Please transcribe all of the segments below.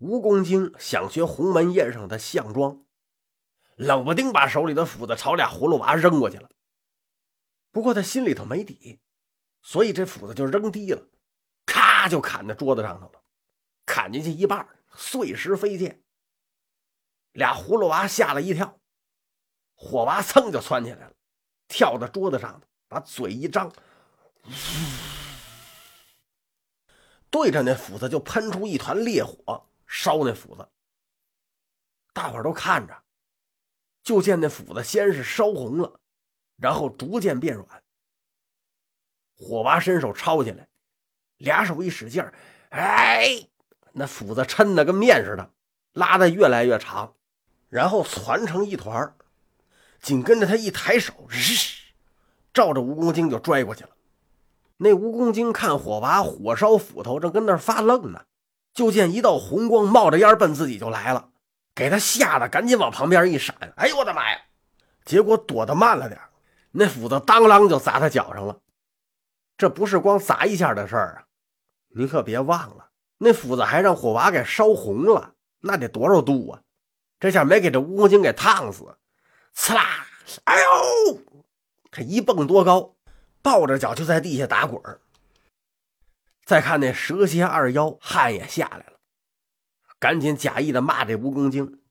蜈蚣精想学鸿门宴上的项庄，冷不丁把手里的斧子朝俩葫芦娃扔过去了。不过他心里头没底，所以这斧子就扔低了，咔就砍在桌子上头了，砍进去一半，碎石飞溅。俩葫芦娃吓了一跳，火娃噌就窜起来了，跳到桌子上，把嘴一张，对着那斧子就喷出一团烈火。烧那斧子，大伙都看着，就见那斧子先是烧红了，然后逐渐变软。火娃伸手抄起来，俩手一使劲儿，哎，那斧子抻的跟面似的，拉的越来越长，然后攒成一团紧跟着他一抬手，日，照着蜈蚣精就拽过去了。那蜈蚣精看火娃火烧斧头，正跟那儿发愣呢。就见一道红光冒着烟奔自己就来了，给他吓得赶紧往旁边一闪。哎呦我的妈呀！结果躲得慢了点，那斧子当啷就砸他脚上了。这不是光砸一下的事儿啊！您可别忘了，那斧子还让火娃给烧红了，那得多少度啊！这下没给这蜈蚣精给烫死，刺啦！哎呦！他一蹦多高，抱着脚就在地下打滚。再看那蛇蝎二妖，汗也下来了，赶紧假意的骂这蜈蚣精：“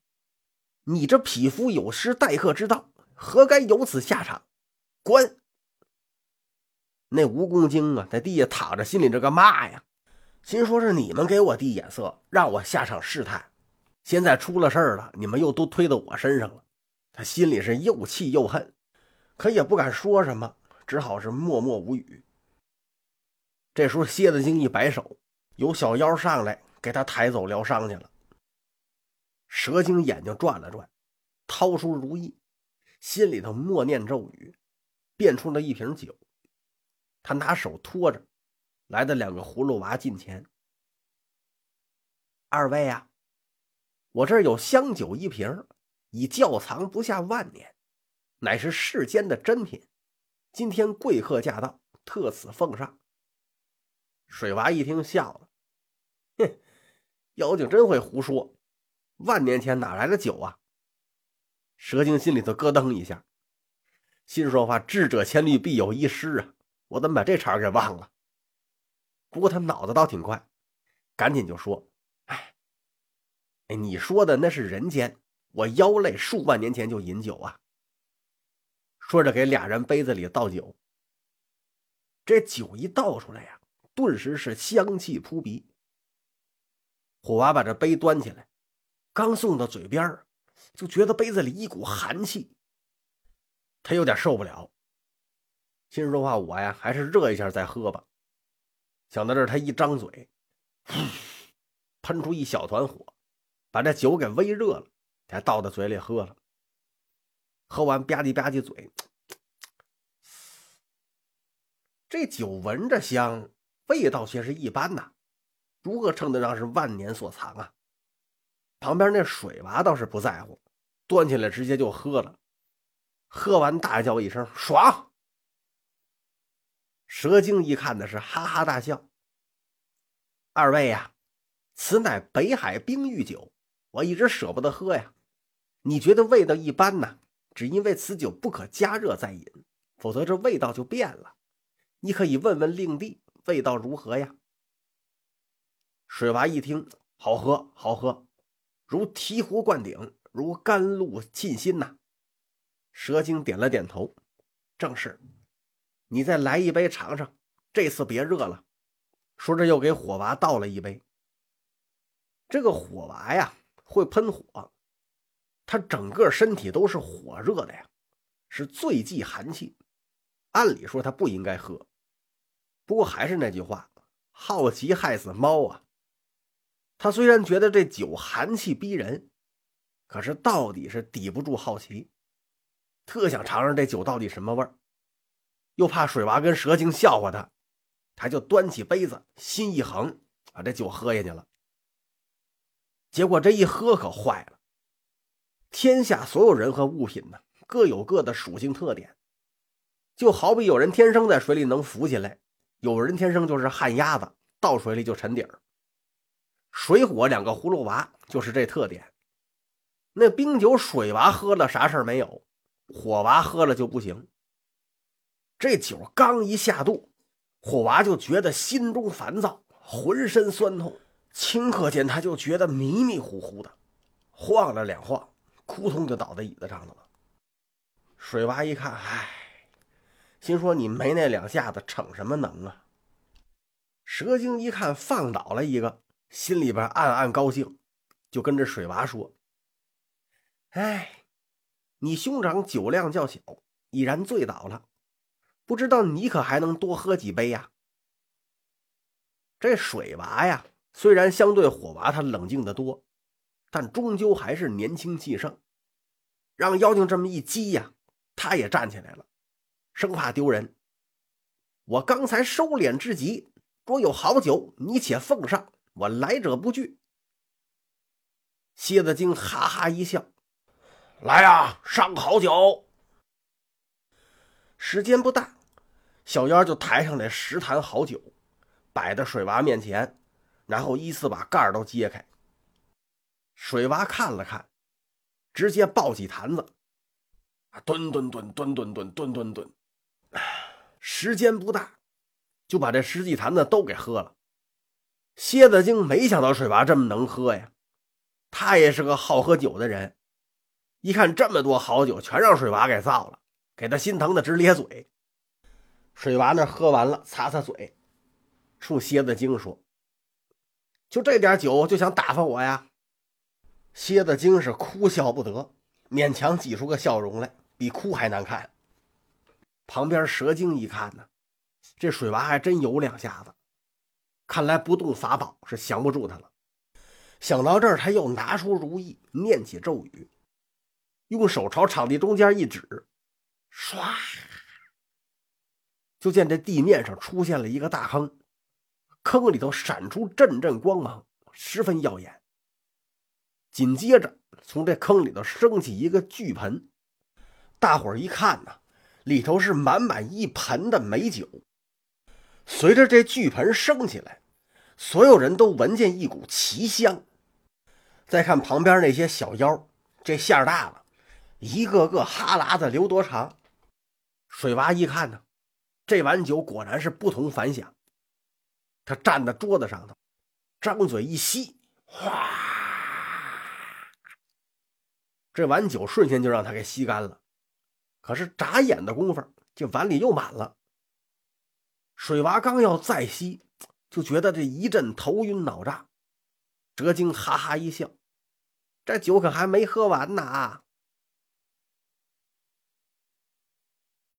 你这匹夫有失待客之道，何该有此下场？滚！”那蜈蚣精啊，在地下躺着，心里这个骂呀，心说是你们给我递眼色，让我下场试探，现在出了事儿了，你们又都推到我身上了，他心里是又气又恨，可也不敢说什么，只好是默默无语。这时候，蝎子精一摆手，有小妖上来给他抬走疗伤去了。蛇精眼睛转了转，掏出如意，心里头默念咒语，变出了一瓶酒。他拿手托着，来的两个葫芦娃近前：“二位啊，我这儿有香酒一瓶，已窖藏不下万年，乃是世间的珍品。今天贵客驾到，特此奉上。”水娃一听笑了，哼，妖精真会胡说，万年前哪来的酒啊？蛇精心里头咯噔一下，心说话：智者千虑，必有一失啊！我怎么把这茬给忘了？不过他脑子倒挺快，赶紧就说：“哎，哎，你说的那是人间，我妖类数万年前就饮酒啊。”说着给俩人杯子里倒酒，这酒一倒出来呀。顿时是香气扑鼻。火娃把这杯端起来，刚送到嘴边就觉得杯子里一股寒气，他有点受不了。心说话，我呀还是热一下再喝吧。想到这儿，他一张嘴，喷出一小团火，把这酒给微热了，才倒到嘴里喝了。喝完吧唧吧唧嘴，这酒闻着香。味道却是一般呐，如何称得上是万年所藏啊？旁边那水娃倒是不在乎，端起来直接就喝了。喝完大叫一声“爽”，蛇精一看的是哈哈大笑。二位呀，此乃北海冰玉酒，我一直舍不得喝呀。你觉得味道一般呢？只因为此酒不可加热再饮，否则这味道就变了。你可以问问令弟。味道如何呀？水娃一听，好喝，好喝，如醍醐灌顶，如甘露沁心呐。蛇精点了点头，正是。你再来一杯尝尝，这次别热了。说着又给火娃倒了一杯。这个火娃呀，会喷火，他整个身体都是火热的呀，是最忌寒气。按理说他不应该喝。不过还是那句话，好奇害死猫啊！他虽然觉得这酒寒气逼人，可是到底是抵不住好奇，特想尝尝这酒到底什么味儿，又怕水娃跟蛇精笑话他，他就端起杯子，心一横，把这酒喝下去了。结果这一喝可坏了，天下所有人和物品呢，各有各的属性特点，就好比有人天生在水里能浮起来。有人天生就是旱鸭子，到水里就沉底儿。水火两个葫芦娃就是这特点。那冰酒水娃喝了啥事儿没有，火娃喝了就不行。这酒刚一下肚，火娃就觉得心中烦躁，浑身酸痛。顷刻间，他就觉得迷迷糊糊的，晃了两晃，扑通就倒在椅子上了。水娃一看，唉，心说你没那两下子，逞什么能啊？蛇精一看放倒了一个，心里边暗暗高兴，就跟着水娃说：“哎，你兄长酒量较小，已然醉倒了，不知道你可还能多喝几杯呀？”这水娃呀，虽然相对火娃他冷静的多，但终究还是年轻气盛，让妖精这么一激呀，他也站起来了，生怕丢人。我刚才收敛之极。若有好酒，你且奉上，我来者不拒。蝎子精哈哈一笑：“来啊，上好酒！”时间不大，小妖就抬上来十坛好酒，摆在水娃面前，然后依次把盖儿都揭开。水娃看了看，直接抱起坛子，吨吨吨吨吨吨吨吨吨，时间不大。就把这十几坛子都给喝了。蝎子精没想到水娃这么能喝呀，他也是个好喝酒的人，一看这么多好酒全让水娃给造了，给他心疼的直咧嘴。水娃那喝完了，擦擦嘴，冲蝎子精说：“就这点酒就想打发我呀？”蝎子精是哭笑不得，勉强挤出个笑容来，比哭还难看。旁边蛇精一看呢。这水娃还真有两下子，看来不动法宝是降不住他了。想到这儿，他又拿出如意，念起咒语，用手朝场地中间一指，唰，就见这地面上出现了一个大坑，坑里头闪出阵阵光芒，十分耀眼。紧接着，从这坑里头升起一个巨盆，大伙儿一看呢，里头是满满一盆的美酒。随着这巨盆升起来，所有人都闻见一股奇香。再看旁边那些小妖，这馅儿大了，一个个哈喇子流多长。水娃一看呢，这碗酒果然是不同凡响。他站在桌子上头，张嘴一吸，哗，这碗酒瞬间就让他给吸干了。可是眨眼的功夫，这碗里又满了。水娃刚要再吸，就觉得这一阵头晕脑胀。哲金哈哈一笑：“这酒可还没喝完呢！”